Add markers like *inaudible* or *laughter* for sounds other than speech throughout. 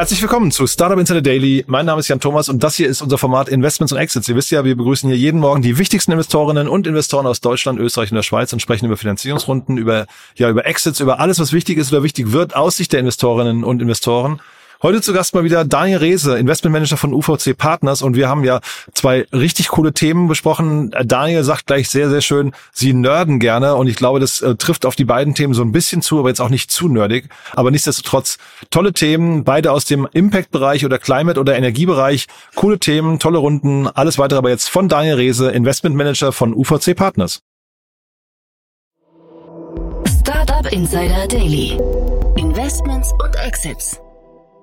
Herzlich willkommen zu Startup Insider Daily. Mein Name ist Jan Thomas und das hier ist unser Format Investments und Exits. Ihr wisst ja, wir begrüßen hier jeden Morgen die wichtigsten Investorinnen und Investoren aus Deutschland, Österreich und der Schweiz und sprechen über Finanzierungsrunden, über, ja, über Exits, über alles, was wichtig ist oder wichtig wird aus Sicht der Investorinnen und Investoren. Heute zu Gast mal wieder Daniel Rehse, Investmentmanager von UVC Partners und wir haben ja zwei richtig coole Themen besprochen. Daniel sagt gleich sehr, sehr schön, sie nerden gerne und ich glaube, das äh, trifft auf die beiden Themen so ein bisschen zu, aber jetzt auch nicht zu nerdig. Aber nichtsdestotrotz tolle Themen, beide aus dem Impact-Bereich oder Climate- oder Energiebereich. Coole Themen, tolle Runden, alles weitere aber jetzt von Daniel Rehse, Investmentmanager von UVC Partners. Startup Insider Daily. Investments und Exits.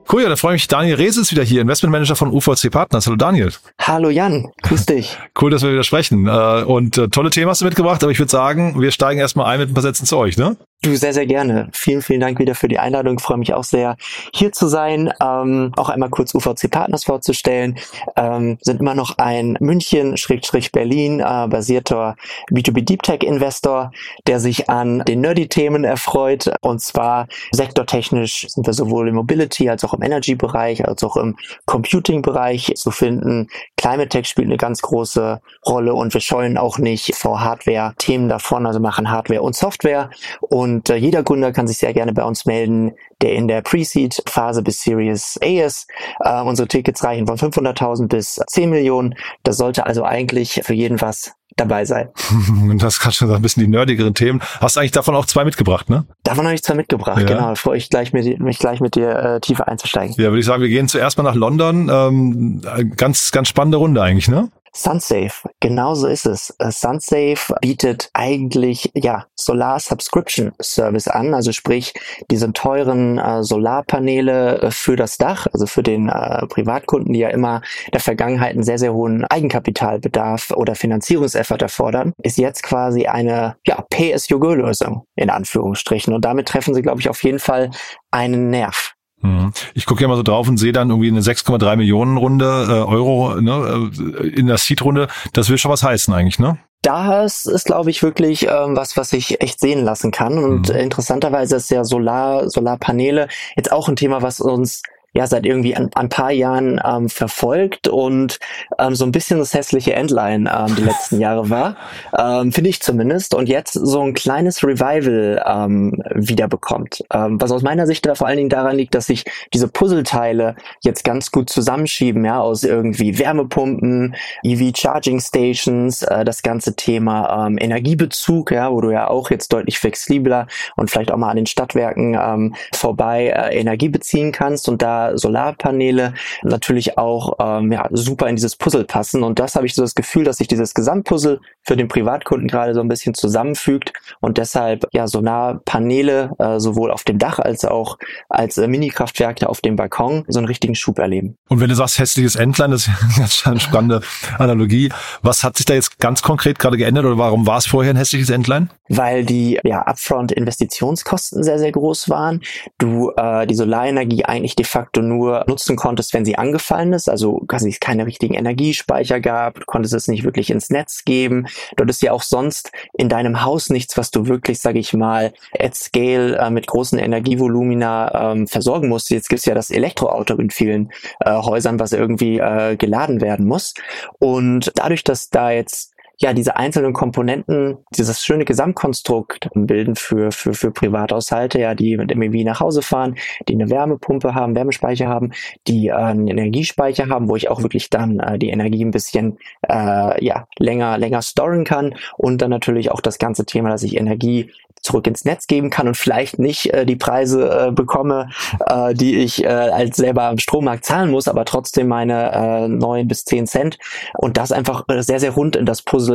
Cool, ja, da freue ich mich. Daniel Rees ist wieder hier, Investmentmanager von UVC Partners. Hallo Daniel. Hallo Jan, grüß *laughs* dich. Cool, dass wir wieder sprechen. Äh, und äh, tolle Themen hast du mitgebracht, aber ich würde sagen, wir steigen erstmal ein mit ein paar Sätzen zu euch, ne? Du, sehr, sehr gerne. Vielen, vielen Dank wieder für die Einladung. Ich freue mich auch sehr, hier zu sein. Ähm, auch einmal kurz UVC Partners vorzustellen. Ähm, sind immer noch ein München-Berlin äh, basierter B2B Deep Tech Investor, der sich an den Nerdy-Themen erfreut. Und zwar sektortechnisch sind wir sowohl im Mobility als auch im Energy-Bereich, als auch im Computing-Bereich zu finden. Climate Tech spielt eine ganz große Rolle und wir scheuen auch nicht vor Hardware-Themen davon, also machen Hardware und Software. Und und äh, jeder Gründer kann sich sehr gerne bei uns melden, der in der Pre-Seed-Phase bis Series A ist. Äh, unsere Tickets reichen von 500.000 bis 10 Millionen. Das sollte also eigentlich für jeden was dabei sein. Und *laughs* das kann schon so ein bisschen die nerdigeren Themen. Hast du eigentlich davon auch zwei mitgebracht, ne? Davon habe ich zwei mitgebracht, ja. genau. Freue ich gleich mit, mich gleich mit dir äh, tiefer einzusteigen. Ja, würde ich sagen, wir gehen zuerst mal nach London. Ähm, ganz, ganz spannende Runde eigentlich, ne? SunSafe, genauso ist es. Äh, SunSafe bietet eigentlich ja Solar Subscription Service an, also sprich diese teuren äh, Solarpaneele äh, für das Dach, also für den äh, Privatkunden, die ja immer der Vergangenheit einen sehr sehr hohen Eigenkapitalbedarf oder Finanzierungseffort erfordern, ist jetzt quasi eine ja Pay-as-you-go-Lösung in Anführungsstrichen und damit treffen sie glaube ich auf jeden Fall einen Nerv. Mhm. Ich gucke ja mal so drauf und sehe dann irgendwie eine 6,3 Millionen Runde äh, Euro ne, äh, in der Seed-Runde. Das will schon was heißen eigentlich, ne? Das ist, glaube ich, wirklich ähm, was, was sich echt sehen lassen kann. Und mhm. interessanterweise ist ja Solar, Solarpaneele jetzt auch ein Thema, was uns ja seit irgendwie ein, ein paar Jahren ähm, verfolgt und ähm, so ein bisschen das hässliche Endline ähm, die letzten *laughs* Jahre war, ähm, finde ich zumindest. Und jetzt so ein kleines Revival ähm, wieder bekommt. Ähm, was aus meiner Sicht da vor allen Dingen daran liegt, dass sich diese Puzzleteile jetzt ganz gut zusammenschieben, ja, aus irgendwie Wärmepumpen, EV Charging Stations, äh, das ganze Thema ähm, Energiebezug, ja, wo du ja auch jetzt deutlich flexibler und vielleicht auch mal an den Stadtwerken ähm, vorbei äh, Energie beziehen kannst und da Solarpaneele natürlich auch ähm, ja, super in dieses Puzzle passen. Und das habe ich so das Gefühl, dass sich dieses Gesamtpuzzle für den Privatkunden gerade so ein bisschen zusammenfügt und deshalb ja Solarpaneele äh, sowohl auf dem Dach als auch als äh, Minikraftwerke auf dem Balkon so einen richtigen Schub erleben. Und wenn du sagst hässliches Entlein, das ist *laughs* ja eine spannende Analogie. Was hat sich da jetzt ganz konkret gerade geändert oder warum war es vorher ein hässliches Entlein? Weil die ja Upfront Investitionskosten sehr sehr groß waren. Du äh, die Solarenergie eigentlich de facto du nur nutzen konntest, wenn sie angefallen ist, also quasi es keine richtigen Energiespeicher gab, konntest es nicht wirklich ins Netz geben. Du hattest ja auch sonst in deinem Haus nichts, was du wirklich, sage ich mal, at scale äh, mit großen Energievolumina ähm, versorgen musst. Jetzt gibt's ja das Elektroauto in vielen äh, Häusern, was irgendwie äh, geladen werden muss. Und dadurch, dass da jetzt ja, diese einzelnen Komponenten, dieses schöne Gesamtkonstrukt bilden für, für, für Privathaushalte, ja, die mit MEV nach Hause fahren, die eine Wärmepumpe haben, Wärmespeicher haben, die äh, einen Energiespeicher haben, wo ich auch wirklich dann äh, die Energie ein bisschen äh, ja, länger, länger storen kann. Und dann natürlich auch das ganze Thema, dass ich Energie zurück ins Netz geben kann und vielleicht nicht äh, die Preise äh, bekomme, äh, die ich äh, als selber am Strommarkt zahlen muss, aber trotzdem meine äh, neun bis zehn Cent. Und das einfach äh, sehr, sehr rund in das Puzzle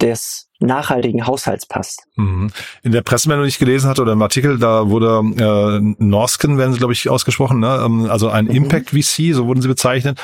des nachhaltigen Haushalts passt. Mhm. In der Pressemeldung, die ich gelesen hatte oder im Artikel, da wurde äh, Norsken, werden sie, glaube ich, ausgesprochen, ne? Ähm, also ein mhm. Impact VC, so wurden sie bezeichnet.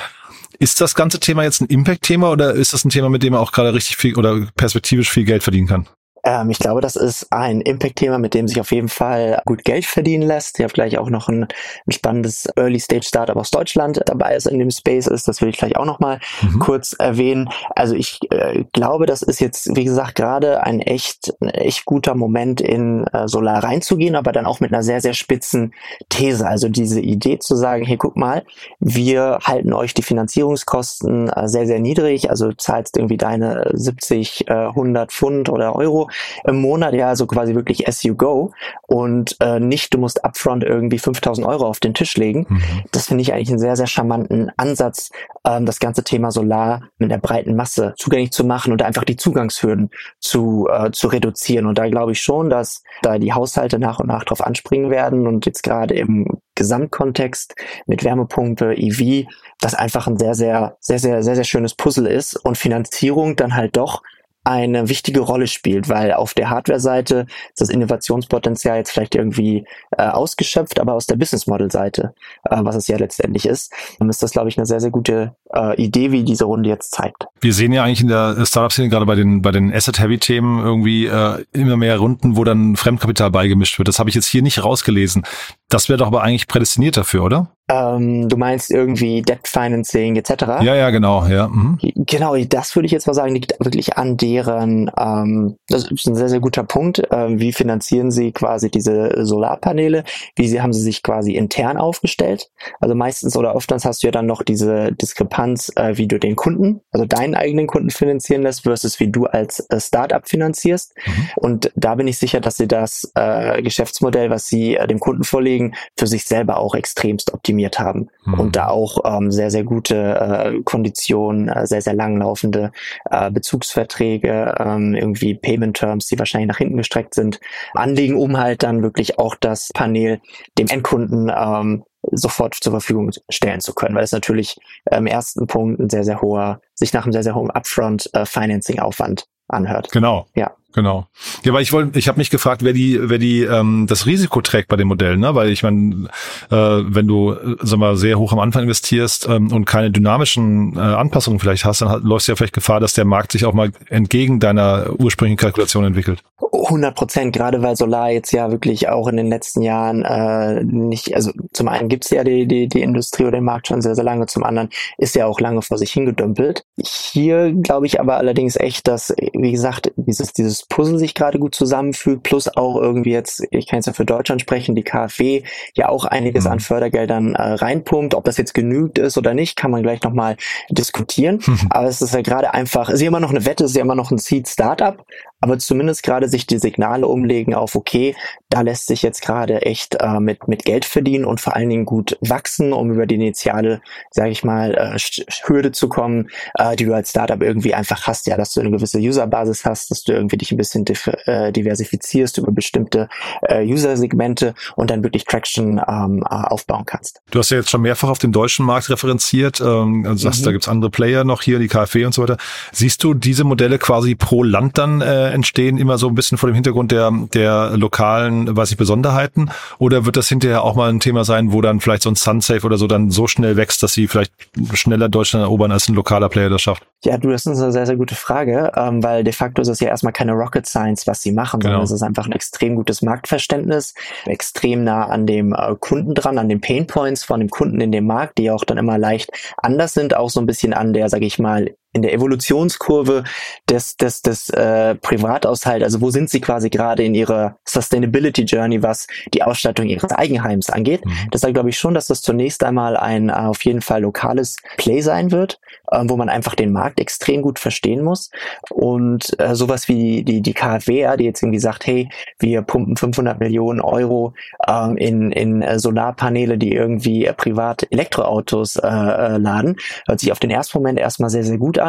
Ist das ganze Thema jetzt ein Impact-Thema oder ist das ein Thema, mit dem man auch gerade richtig viel oder perspektivisch viel Geld verdienen kann? Ähm, ich glaube, das ist ein Impact-Thema, mit dem sich auf jeden Fall gut Geld verdienen lässt. Ich habe gleich auch noch ein, ein spannendes Early-Stage-Startup aus Deutschland dabei, ist in dem Space ist. Das will ich gleich auch noch mal mhm. kurz erwähnen. Also ich äh, glaube, das ist jetzt, wie gesagt, gerade ein echt, ein echt guter Moment in äh, Solar reinzugehen, aber dann auch mit einer sehr, sehr spitzen These. Also diese Idee zu sagen, hey, guck mal, wir halten euch die Finanzierungskosten äh, sehr, sehr niedrig. Also zahlst irgendwie deine 70, äh, 100 Pfund oder Euro im Monat, ja, also quasi wirklich as you go und äh, nicht, du musst upfront irgendwie 5000 Euro auf den Tisch legen. Mhm. Das finde ich eigentlich einen sehr, sehr charmanten Ansatz, ähm, das ganze Thema Solar mit der breiten Masse zugänglich zu machen und einfach die Zugangshürden zu, äh, zu reduzieren. Und da glaube ich schon, dass da die Haushalte nach und nach drauf anspringen werden und jetzt gerade im Gesamtkontext mit Wärmepumpe, EV, das einfach ein sehr, sehr, sehr, sehr, sehr, sehr schönes Puzzle ist und Finanzierung dann halt doch eine wichtige Rolle spielt, weil auf der Hardware-Seite ist das Innovationspotenzial jetzt vielleicht irgendwie äh, ausgeschöpft, aber aus der Business-Model-Seite, äh, was es ja letztendlich ist, dann ist das, glaube ich, eine sehr, sehr gute äh, Idee, wie diese Runde jetzt zeigt. Wir sehen ja eigentlich in der Startup-Szene gerade bei den bei den Asset-Heavy-Themen irgendwie äh, immer mehr Runden, wo dann Fremdkapital beigemischt wird. Das habe ich jetzt hier nicht rausgelesen. Das wäre doch aber eigentlich prädestiniert dafür, oder? Ähm, du meinst irgendwie Debt Financing etc. Ja, ja, genau, ja. Mhm. Genau, das würde ich jetzt mal sagen, liegt wirklich an deren, ähm, das ist ein sehr, sehr guter Punkt. Ähm, wie finanzieren sie quasi diese Solarpaneele? Wie sie, haben sie sich quasi intern aufgestellt? Also meistens oder oftmals hast du ja dann noch diese Diskrepanz, äh, wie du den Kunden, also deinen eigenen Kunden finanzieren lässt, versus wie du als äh, Startup finanzierst. Mhm. Und da bin ich sicher, dass sie das äh, Geschäftsmodell, was sie äh, dem Kunden vorlegen, für sich selber auch extremst optimiert haben mhm. und da auch ähm, sehr, sehr gute äh, Konditionen, äh, sehr, sehr langlaufende äh, Bezugsverträge, ähm, irgendwie Payment Terms, die wahrscheinlich nach hinten gestreckt sind, anlegen, um halt dann wirklich auch das Panel dem Endkunden ähm, sofort zur Verfügung stellen zu können, weil es natürlich im ersten Punkt ein sehr, sehr hoher, sich nach einem sehr, sehr hohen Upfront äh, Financing Aufwand anhört. Genau. Ja. Genau. Ja, weil ich wollte, ich habe mich gefragt, wer die, wer die ähm, das Risiko trägt bei den Modellen, ne? Weil ich meine, äh, wenn du, äh, sag mal, sehr hoch am Anfang investierst ähm, und keine dynamischen äh, Anpassungen vielleicht hast, dann läufst du ja vielleicht Gefahr, dass der Markt sich auch mal entgegen deiner ursprünglichen Kalkulation entwickelt. 100 Prozent, gerade weil Solar jetzt ja wirklich auch in den letzten Jahren äh, nicht, also zum einen gibt's ja die, die, die Industrie oder den Markt schon sehr, sehr lange, zum anderen ist ja auch lange vor sich hingedümpelt. Hier glaube ich aber allerdings echt, dass, wie gesagt, dieses, dieses Puzzle sich gerade gut zusammenfügt, plus auch irgendwie jetzt, ich kann jetzt ja für Deutschland sprechen, die KfW ja auch einiges mhm. an Fördergeldern äh, reinpumpt. Ob das jetzt genügt ist oder nicht, kann man gleich nochmal diskutieren. Mhm. Aber es ist ja gerade einfach, es ist ja immer noch eine Wette, es ist ja immer noch ein Seed-Startup, aber zumindest gerade sich die Signale umlegen auf, okay, da lässt sich jetzt gerade echt äh, mit, mit Geld verdienen und vor allen Dingen gut wachsen, um über die initiale, sage ich mal, äh, Hürde zu kommen, äh, die du als Startup irgendwie einfach hast, ja, dass du eine gewisse Userbasis hast, dass du irgendwie dich ein bisschen äh, diversifizierst über bestimmte äh, User-Segmente und dann wirklich Traction ähm, äh, aufbauen kannst. Du hast ja jetzt schon mehrfach auf den deutschen Markt referenziert, ähm, also sagst, mhm. da gibt's andere Player noch hier, die KfW und so weiter. Siehst du diese Modelle quasi pro Land dann äh, entstehen, immer so ein bisschen vor dem Hintergrund der, der lokalen, weiß ich, Besonderheiten? Oder wird das hinterher auch mal ein Thema sein, wo dann vielleicht so ein Sunsafe oder so dann so schnell wächst, dass sie vielleicht schneller Deutschland erobern, als ein lokaler Player das schafft? Ja, du, das ist eine sehr, sehr gute Frage, ähm, weil de facto ist es ja erstmal keine Rocket Science, was sie machen, genau. sondern es ist einfach ein extrem gutes Marktverständnis, extrem nah an dem äh, Kunden dran, an den Pain Points von dem Kunden in dem Markt, die auch dann immer leicht anders sind, auch so ein bisschen an der, sage ich mal, in der Evolutionskurve des, des, des äh, Privataushalt, also wo sind sie quasi gerade in ihrer Sustainability Journey, was die Ausstattung ihres Eigenheims angeht. Mhm. Deshalb glaube ich schon, dass das zunächst einmal ein äh, auf jeden Fall lokales Play sein wird, äh, wo man einfach den Markt extrem gut verstehen muss. Und äh, sowas wie die, die KfW, die jetzt irgendwie sagt, hey, wir pumpen 500 Millionen Euro ähm, in, in äh, Solarpaneele, die irgendwie äh, privat Elektroautos äh, äh, laden, hört sich auf den ersten Moment erstmal sehr, sehr gut an.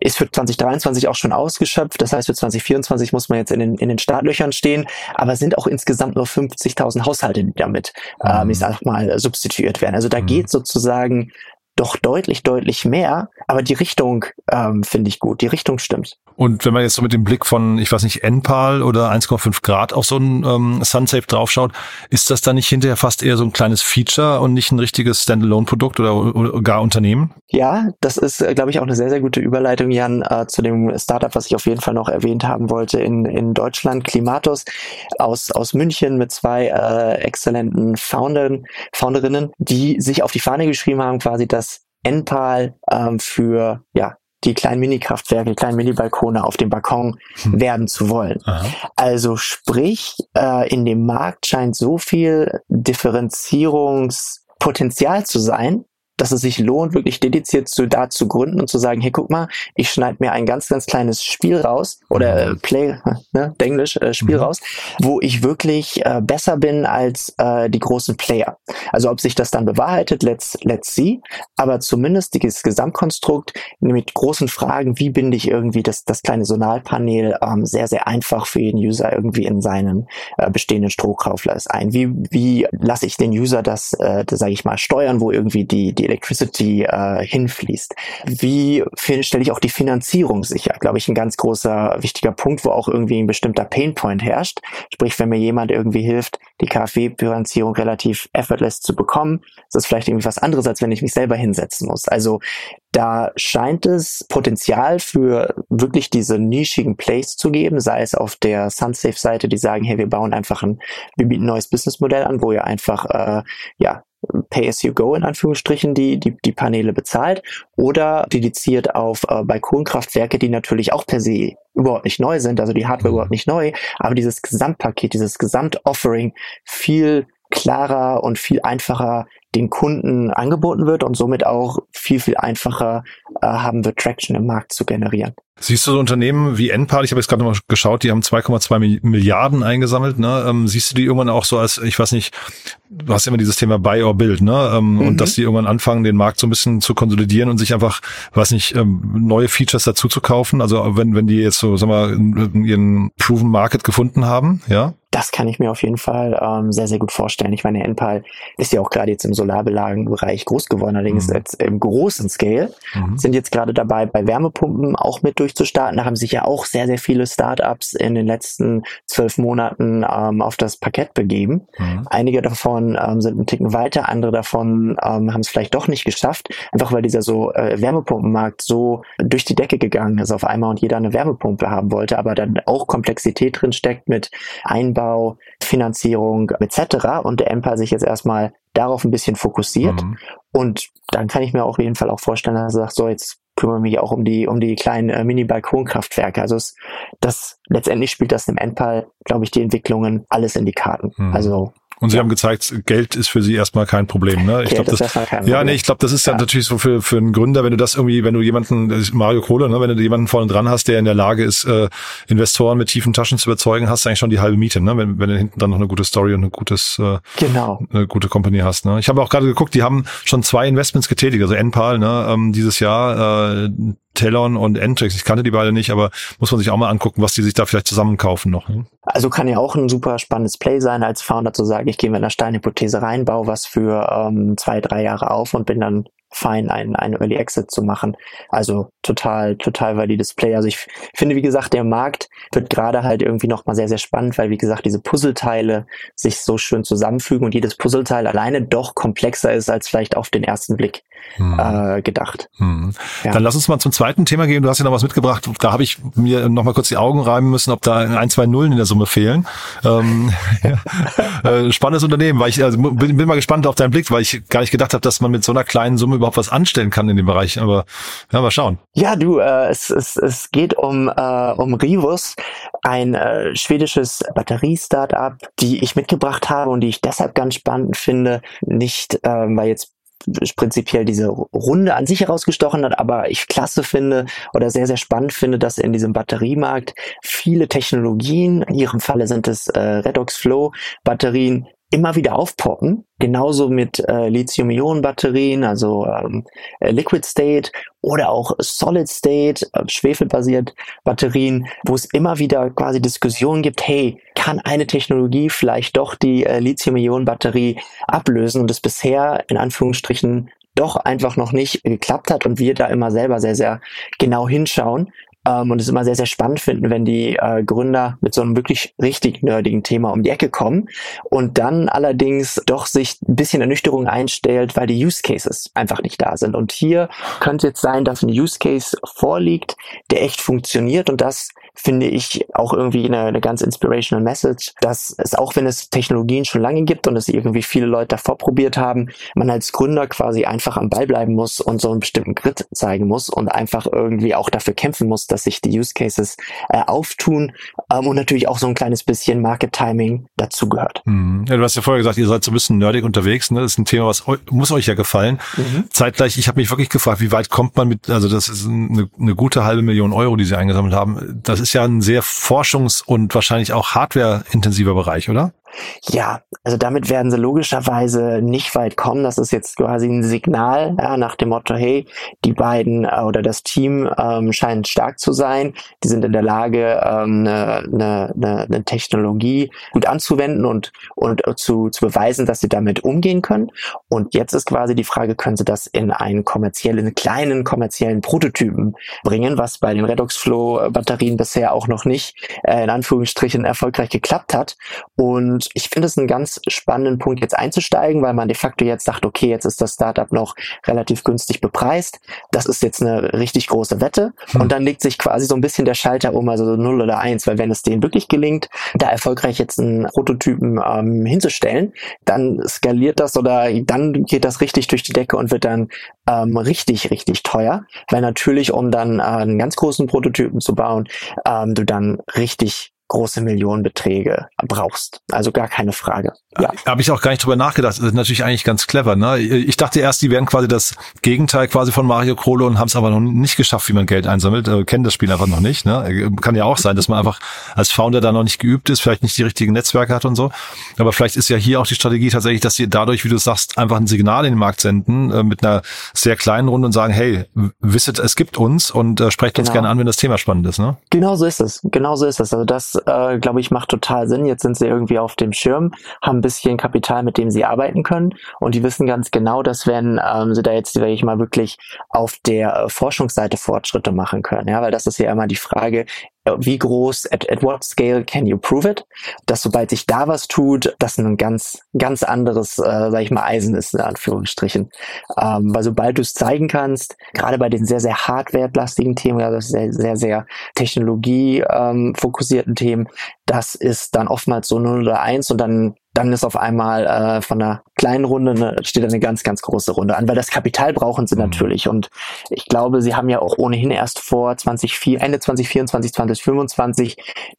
Ist für 2023 auch schon ausgeschöpft. Das heißt, für 2024 muss man jetzt in den, in den Startlöchern stehen. Aber sind auch insgesamt nur 50.000 Haushalte, die damit, mhm. ähm, ich sag mal, substituiert werden. Also da mhm. geht sozusagen doch deutlich, deutlich mehr. Aber die Richtung ähm, finde ich gut. Die Richtung stimmt. Und wenn man jetzt so mit dem Blick von, ich weiß nicht, NPAL oder 1,5 Grad auf so ein ähm, SunSafe draufschaut, ist das dann nicht hinterher fast eher so ein kleines Feature und nicht ein richtiges Standalone-Produkt oder, oder, gar Unternehmen? Ja, das ist, äh, glaube ich, auch eine sehr, sehr gute Überleitung, Jan, äh, zu dem Startup, was ich auf jeden Fall noch erwähnt haben wollte in, in Deutschland, Klimatos aus, aus München mit zwei äh, exzellenten Foundern, Founderinnen, die sich auf die Fahne geschrieben haben, quasi das NPAL ähm, für ja, die kleinen Mini-Kraftwerke, kleinen Mini-Balkone auf dem Balkon hm. werden zu wollen. Aha. Also sprich, äh, in dem Markt scheint so viel Differenzierungspotenzial zu sein, dass es sich lohnt, wirklich dediziert zu, da zu gründen und zu sagen, hey, guck mal, ich schneide mir ein ganz, ganz kleines Spiel raus oder mhm. äh, Play, ne, Englisch, äh, Spiel mhm. raus, wo ich wirklich äh, besser bin als äh, die großen Player. Also ob sich das dann bewahrheitet, let's, let's see, aber zumindest dieses Gesamtkonstrukt mit großen Fragen, wie binde ich irgendwie das, das kleine Sonalpanel ähm, sehr, sehr einfach für jeden User irgendwie in seinen äh, bestehenden Strohkaufleist ein. Wie, wie lasse ich den User das, äh, das sage ich mal, steuern, wo irgendwie die, die Electricity äh, hinfließt. Wie stelle ich auch die Finanzierung sicher? Glaube ich, ein ganz großer, wichtiger Punkt, wo auch irgendwie ein bestimmter Painpoint herrscht. Sprich, wenn mir jemand irgendwie hilft, die KfW-Finanzierung relativ effortless zu bekommen, ist das vielleicht irgendwie was anderes, als wenn ich mich selber hinsetzen muss. Also da scheint es Potenzial für wirklich diese nischigen Plays zu geben, sei es auf der Sunsafe-Seite, die sagen, hey, wir bauen einfach ein, wir bieten ein neues Businessmodell an, wo ihr einfach äh, ja Pay-as-you-go in Anführungsstrichen die, die, die Paneele bezahlt oder dediziert auf äh, Balkonkraftwerke, die natürlich auch per se überhaupt nicht neu sind, also die Hardware mhm. überhaupt nicht neu, aber dieses Gesamtpaket, dieses Gesamtoffering viel klarer und viel einfacher den Kunden angeboten wird und somit auch viel, viel einfacher äh, haben wird, Traction im Markt zu generieren. Siehst du so Unternehmen wie Enpal, ich habe jetzt gerade mal geschaut, die haben 2,2 Milliarden eingesammelt, ne? Ähm, siehst du die irgendwann auch so als, ich weiß nicht, du hast immer dieses Thema Buy or Build, ne? Ähm, mhm. Und dass die irgendwann anfangen, den Markt so ein bisschen zu konsolidieren und sich einfach, weiß nicht, ähm, neue Features dazu zu kaufen. Also wenn, wenn die jetzt so, sag mal, ihren Proven Market gefunden haben, ja? Das kann ich mir auf jeden Fall ähm, sehr, sehr gut vorstellen. Ich meine, Enpal ist ja auch gerade jetzt im Solarbelagenbereich groß geworden, allerdings mhm. jetzt im großen Scale. Mhm. Sind jetzt gerade dabei, bei Wärmepumpen auch mit durchzustarten. Da haben sich ja auch sehr, sehr viele Startups in den letzten zwölf Monaten ähm, auf das Parkett begeben. Mhm. Einige davon ähm, sind einen Ticken weiter, andere davon ähm, haben es vielleicht doch nicht geschafft, einfach weil dieser so äh, Wärmepumpenmarkt so durch die Decke gegangen ist auf einmal und jeder eine Wärmepumpe haben wollte, aber dann auch Komplexität drin steckt mit Einbau Finanzierung etc. Und der Empire sich jetzt erstmal darauf ein bisschen fokussiert. Mhm. Und dann kann ich mir auf jeden Fall auch vorstellen, dass er sagt, so jetzt kümmere mich auch um die um die kleinen äh, Mini-Balkonkraftwerke. Also es, das letztendlich spielt das im Endfall, glaube ich, die Entwicklungen alles in die Karten. Mhm. Also und sie ja. haben gezeigt, Geld ist für sie erstmal kein Problem. Ne? Ich glaube, das, ja, nee, ich glaube, das ist ja. natürlich so für, für einen Gründer, wenn du das irgendwie, wenn du jemanden, Mario Kohle, ne, wenn du jemanden vorne dran hast, der in der Lage ist, äh, Investoren mit tiefen Taschen zu überzeugen, hast du eigentlich schon die halbe Miete, ne? Wenn, wenn du hinten dann noch eine gute Story und eine gutes, äh, genau. eine gute Company hast. Ne? Ich habe auch gerade geguckt, die haben schon zwei Investments getätigt, also Enpal, ne, ähm, dieses Jahr, äh, Telon und Entrix. Ich kannte die beide nicht, aber muss man sich auch mal angucken, was die sich da vielleicht zusammenkaufen noch. Ne? Also kann ja auch ein super spannendes Play sein, als Founder zu sagen, ich gehe mit einer Steinhypothese rein, baue was für ähm, zwei, drei Jahre auf und bin dann fein, einen, einen Early Exit zu machen. Also total, total valides Play. Also ich finde, wie gesagt, der Markt wird gerade halt irgendwie nochmal sehr, sehr spannend, weil, wie gesagt, diese Puzzleteile sich so schön zusammenfügen und jedes Puzzleteil alleine doch komplexer ist als vielleicht auf den ersten Blick hm. äh, gedacht. Hm. Ja. Dann lass uns mal zum zweiten Thema gehen. Du hast ja noch was mitgebracht. Da habe ich mir nochmal kurz die Augen reiben müssen, ob da ein, zwei Nullen in der Summe fehlen. Ähm, *laughs* ja. äh, spannendes Unternehmen, weil ich also bin, bin mal gespannt auf deinen Blick, weil ich gar nicht gedacht habe, dass man mit so einer kleinen Summe überhaupt was anstellen kann in dem Bereich. Aber ja, mal schauen. Ja, du, äh, es, es, es geht um, äh, um Rivus, ein äh, schwedisches Batterie-Startup, die ich mitgebracht habe und die ich deshalb ganz spannend finde. Nicht, äh, weil jetzt prinzipiell diese Runde an sich herausgestochen hat, aber ich klasse finde oder sehr, sehr spannend finde, dass in diesem Batteriemarkt viele Technologien, in ihrem Falle sind es äh, Redox Flow Batterien, immer wieder aufpoppen. Genauso mit äh, Lithium-Ionen-Batterien, also ähm, äh, Liquid State oder auch Solid State, äh, schwefelbasiert Batterien, wo es immer wieder quasi Diskussionen gibt, hey, kann eine Technologie vielleicht doch die äh, Lithium-Ionen-Batterie ablösen und es bisher in Anführungsstrichen doch einfach noch nicht geklappt hat und wir da immer selber sehr, sehr genau hinschauen ähm, und es immer sehr, sehr spannend finden, wenn die äh, Gründer mit so einem wirklich richtig nerdigen Thema um die Ecke kommen und dann allerdings doch sich ein bisschen Ernüchterung einstellt, weil die Use Cases einfach nicht da sind. Und hier könnte jetzt sein, dass ein Use Case vorliegt, der echt funktioniert und das finde ich auch irgendwie eine, eine ganz inspirational Message, dass es auch wenn es Technologien schon lange gibt und es irgendwie viele Leute davor probiert haben, man als Gründer quasi einfach am Ball bleiben muss und so einen bestimmten Grit zeigen muss und einfach irgendwie auch dafür kämpfen muss, dass sich die Use Cases äh, auftun ähm, und natürlich auch so ein kleines bisschen Market Timing dazugehört. Mhm. Ja, du hast ja vorher gesagt, ihr seid so ein bisschen nerdig unterwegs. Ne? Das ist ein Thema, was eu muss euch ja gefallen. Mhm. Zeitgleich, ich habe mich wirklich gefragt, wie weit kommt man mit, also das ist eine, eine gute halbe Million Euro, die sie eingesammelt haben. Das ist ja ein sehr forschungs- und wahrscheinlich auch hardware-intensiver Bereich, oder? Ja, also damit werden sie logischerweise nicht weit kommen. Das ist jetzt quasi ein Signal ja, nach dem Motto, hey, die beiden äh, oder das Team ähm, scheint stark zu sein. Die sind in der Lage, ähm, eine, eine, eine Technologie gut anzuwenden und, und zu, zu beweisen, dass sie damit umgehen können. Und jetzt ist quasi die Frage, können sie das in einen kommerziellen, kleinen kommerziellen Prototypen bringen, was bei den Redox Flow Batterien bisher auch noch nicht äh, in Anführungsstrichen erfolgreich geklappt hat. Und ich finde es einen ganz spannenden Punkt, jetzt einzusteigen, weil man de facto jetzt sagt, okay, jetzt ist das Startup noch relativ günstig bepreist. Das ist jetzt eine richtig große Wette. Hm. Und dann legt sich quasi so ein bisschen der Schalter um, also so 0 oder 1, weil wenn es denen wirklich gelingt, da erfolgreich jetzt einen Prototypen ähm, hinzustellen, dann skaliert das oder dann geht das richtig durch die Decke und wird dann ähm, richtig, richtig teuer, weil natürlich, um dann äh, einen ganz großen Prototypen zu bauen, ähm, du dann richtig große Millionenbeträge brauchst. Also gar keine Frage. Ja. Habe ich auch gar nicht drüber nachgedacht. Das ist natürlich eigentlich ganz clever. Ne? Ich dachte erst, die wären quasi das Gegenteil quasi von Mario Krolo und haben es aber noch nicht geschafft, wie man Geld einsammelt. Äh, kennen das Spiel einfach noch nicht. Ne? Kann ja auch sein, dass man einfach als Founder da noch nicht geübt ist, vielleicht nicht die richtigen Netzwerke hat und so. Aber vielleicht ist ja hier auch die Strategie tatsächlich, dass sie dadurch, wie du sagst, einfach ein Signal in den Markt senden äh, mit einer sehr kleinen Runde und sagen, hey, wisset, es gibt uns und äh, sprecht genau. uns gerne an, wenn das Thema spannend ist. Ne? Genau so ist es. Genau so ist es. Also das äh, glaube ich, macht total Sinn. Jetzt sind sie irgendwie auf dem Schirm, haben ein bisschen Kapital, mit dem sie arbeiten können und die wissen ganz genau, dass wenn ähm, sie da jetzt, sage ich mal, wirklich auf der äh, Forschungsseite Fortschritte machen können, ja, weil das ist ja immer die Frage, wie groß, at, at what scale can you prove it? Dass sobald sich da was tut, das ein ganz, ganz anderes, äh, sag ich mal, Eisen ist, in Anführungsstrichen. Ähm, weil sobald du es zeigen kannst, gerade bei den sehr, sehr hardware-lastigen Themen, also sehr, sehr, sehr technologie-fokussierten ähm, Themen, das ist dann oftmals so 0 oder 1 und dann dann ist auf einmal äh, von einer kleinen Runde eine, steht eine ganz, ganz große Runde an, weil das Kapital brauchen sie mhm. natürlich. Und ich glaube, sie haben ja auch ohnehin erst vor 2004, Ende 2024, 2025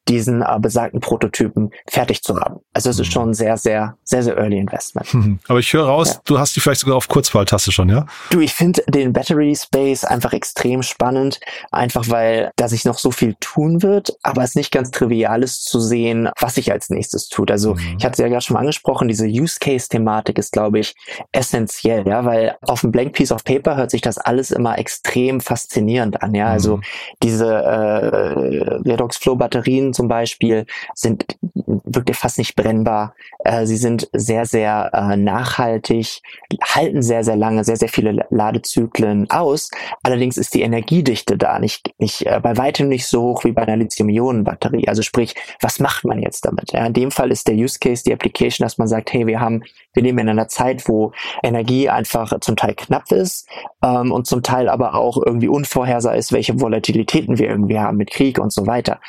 diesen äh, besagten Prototypen fertig zu haben. Also es ist mhm. schon sehr, sehr, sehr, sehr early Investment. Mhm. Aber ich höre raus, ja. du hast die vielleicht sogar auf Kurzwahltaste schon, ja? Du, ich finde den Battery Space einfach extrem spannend, einfach weil da sich noch so viel tun wird, aber es nicht ganz trivial ist zu sehen, was sich als nächstes tut. Also mhm. ich hatte ja schon mal angesprochen, diese Use-Case-Thematik ist, glaube ich, essentiell, ja, weil auf dem Blank Piece of Paper hört sich das alles immer extrem faszinierend an, ja, also mhm. diese äh, Redox Flow Batterien zum Beispiel sind wirklich fast nicht brennbar, äh, sie sind sehr, sehr äh, nachhaltig, halten sehr, sehr lange, sehr, sehr viele Ladezyklen aus, allerdings ist die Energiedichte da nicht, nicht äh, bei weitem nicht so hoch wie bei einer Lithium-Ionen-Batterie, also sprich, was macht man jetzt damit? Ja, in dem Fall ist der Use Case die Applikation Application, dass man sagt, hey, wir haben, wir leben in einer Zeit, wo Energie einfach zum Teil knapp ist ähm, und zum Teil aber auch irgendwie unvorhersehbar ist, welche Volatilitäten wir irgendwie haben mit Krieg und so weiter.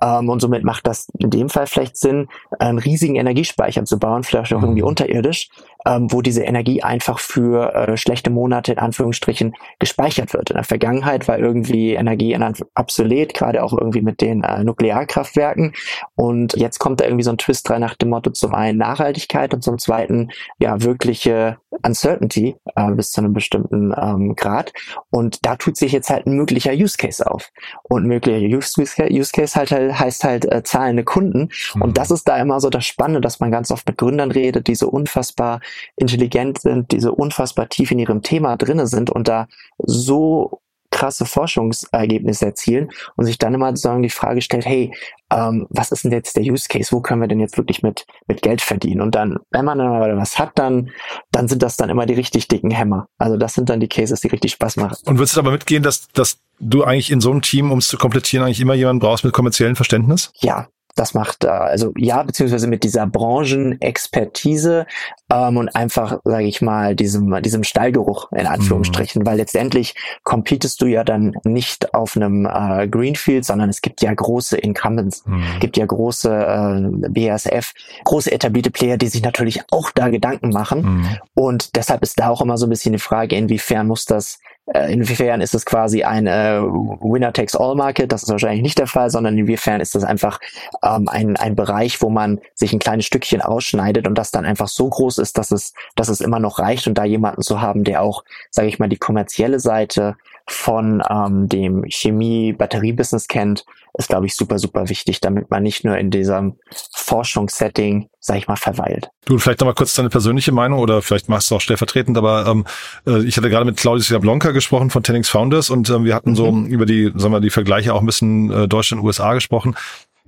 Ähm, und somit macht das in dem Fall vielleicht Sinn, einen riesigen Energiespeicher zu bauen, vielleicht auch irgendwie mhm. unterirdisch, ähm, wo diese Energie einfach für äh, schlechte Monate in Anführungsstrichen gespeichert wird. In der Vergangenheit war irgendwie Energie obsolet, gerade auch irgendwie mit den äh, Nuklearkraftwerken. Und jetzt kommt da irgendwie so ein Twist rein nach dem Motto zum einen Nachhaltigkeit und zum zweiten ja wirkliche Uncertainty äh, bis zu einem bestimmten ähm, Grad. Und da tut sich jetzt halt ein möglicher Use Case auf. Und möglicher Use, Use Case halt, halt heißt halt äh, zahlende Kunden. Mhm. Und das ist da immer so das Spannende, dass man ganz oft mit Gründern redet, die so unfassbar intelligent sind, die so unfassbar tief in ihrem Thema drinne sind und da so krasse Forschungsergebnisse erzielen und sich dann immer sozusagen die Frage stellt, hey, ähm, was ist denn jetzt der Use Case? Wo können wir denn jetzt wirklich mit, mit Geld verdienen? Und dann, wenn man dann mal was hat, dann, dann sind das dann immer die richtig dicken Hämmer. Also das sind dann die Cases, die richtig Spaß machen. Und würdest du aber mitgehen, dass, dass du eigentlich in so einem Team, um es zu komplettieren, eigentlich immer jemanden brauchst mit kommerziellem Verständnis? Ja, das macht, äh, also ja, beziehungsweise mit dieser Branchenexpertise ähm, und einfach, sage ich mal, diesem, diesem Stallgeruch in Anführungsstrichen, mhm. weil letztendlich competest du ja dann nicht auf einem äh, Greenfield, sondern es gibt ja große Incumbents, mhm. gibt ja große äh, BASF, große etablierte Player, die sich natürlich auch da Gedanken machen mhm. und deshalb ist da auch immer so ein bisschen die Frage, inwiefern muss das inwiefern ist es quasi ein äh, Winner-Takes-All-Market? Das ist wahrscheinlich nicht der Fall, sondern inwiefern ist das einfach ähm, ein, ein Bereich, wo man sich ein kleines Stückchen ausschneidet und das dann einfach so groß ist, dass es, dass es immer noch reicht und da jemanden zu haben, der auch, sage ich mal, die kommerzielle Seite von ähm, dem Chemie-Batterie-Business kennt, ist, glaube ich, super, super wichtig, damit man nicht nur in diesem Forschungssetting, sag ich mal, verweilt. Du, vielleicht nochmal kurz deine persönliche Meinung oder vielleicht machst du auch stellvertretend, aber ähm, äh, ich hatte gerade mit Claudius Jablonka gesprochen von Tenix Founders und ähm, wir hatten mhm. so über die, sagen wir, die Vergleiche auch ein bisschen äh, Deutschland, USA gesprochen.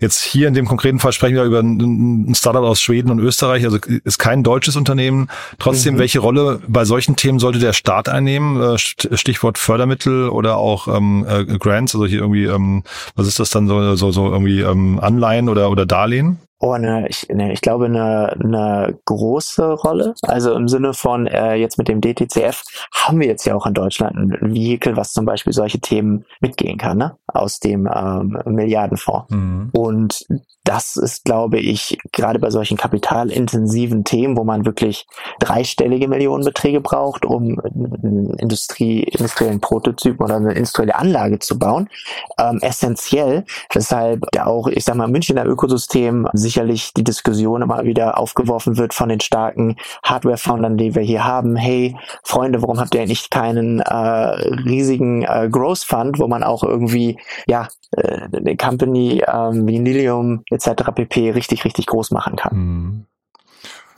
Jetzt hier in dem konkreten Fall sprechen wir über ein Startup aus Schweden und Österreich, also ist kein deutsches Unternehmen. Trotzdem, mhm. welche Rolle bei solchen Themen sollte der Staat einnehmen? Äh, Stichwort Fördermittel oder auch ähm, äh, Grants, also hier irgendwie, ähm, was ist das dann so, so, so irgendwie ähm, Anleihen oder, oder Darlehen? Oh, eine, ich, ne, ich glaube eine, eine große Rolle. Also im Sinne von äh, jetzt mit dem DTCF haben wir jetzt ja auch in Deutschland ein Vehikel, was zum Beispiel solche Themen mitgehen kann, ne? aus dem ähm, Milliardenfonds. Mhm. Und das ist, glaube ich, gerade bei solchen kapitalintensiven Themen, wo man wirklich dreistellige Millionenbeträge braucht, um einen Industrie, industriellen Prototypen oder eine industrielle Anlage zu bauen, ähm, essentiell. Weshalb auch, ich sag mal, Münchner Ökosystem sicherlich die Diskussion immer wieder aufgeworfen wird von den starken Hardware-Foundern, die wir hier haben. Hey, Freunde, warum habt ihr eigentlich keinen äh, riesigen äh, Growth Fund, wo man auch irgendwie ja äh, eine Company ähm, wie Nilium etc. pp. richtig, richtig groß machen kann. Mhm.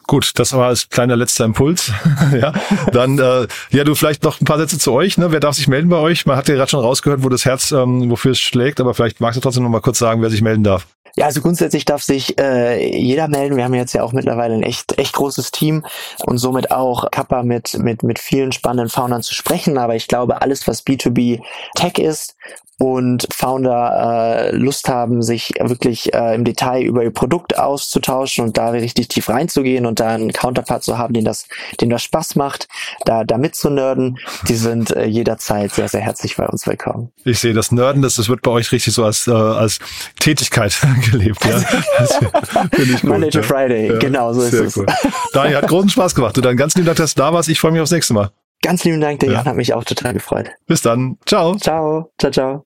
Gut, das war als kleiner letzter Impuls. *laughs* ja, dann äh, ja, du vielleicht noch ein paar Sätze zu euch. Ne? Wer darf sich melden bei euch? Man hat ja gerade schon rausgehört, wo das Herz, ähm, wofür es schlägt, aber vielleicht magst du trotzdem noch mal kurz sagen, wer sich melden darf. Ja, also grundsätzlich darf sich äh, jeder melden. Wir haben jetzt ja auch mittlerweile ein echt echt großes Team und somit auch Kappa mit mit mit vielen spannenden Foundern zu sprechen. Aber ich glaube, alles was B2B Tech ist und Founder äh, Lust haben, sich wirklich äh, im Detail über ihr Produkt auszutauschen und da richtig tief reinzugehen und da einen Counterpart zu haben, den das, dem das Spaß macht, da, da mitzunörden, die sind äh, jederzeit sehr, sehr herzlich bei uns willkommen. Ich sehe das Nörden, das, das wird bei euch richtig so als, äh, als Tätigkeit *laughs* gelebt. Ja? *laughs* ich gut, Monday to Friday, ja. genau so ist es. Cool. Daniel, hat großen Spaß gemacht. Du dann ganz lieben Dank, dass du da warst. Ich freue mich aufs nächste Mal. Ganz lieben Dank, der ja. Jan hat mich auch total gefreut. Bis dann. Ciao. Ciao. Ciao, ciao.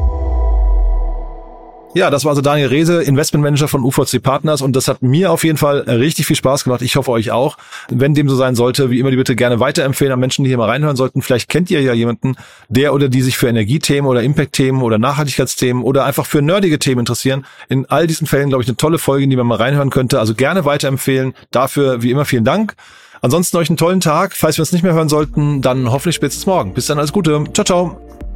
Ja, das war also Daniel Rehse, Investmentmanager von UVC Partners und das hat mir auf jeden Fall richtig viel Spaß gemacht. Ich hoffe euch auch. Wenn dem so sein sollte, wie immer die Bitte gerne weiterempfehlen an Menschen, die hier mal reinhören sollten. Vielleicht kennt ihr ja jemanden, der oder die sich für Energiethemen oder Impact-Themen oder Nachhaltigkeitsthemen oder einfach für nerdige Themen interessieren. In all diesen Fällen, glaube ich, eine tolle Folge, in die man mal reinhören könnte. Also gerne weiterempfehlen. Dafür, wie immer, vielen Dank. Ansonsten euch einen tollen Tag. Falls wir uns nicht mehr hören sollten, dann hoffentlich spätestens morgen. Bis dann, alles Gute. Ciao, ciao.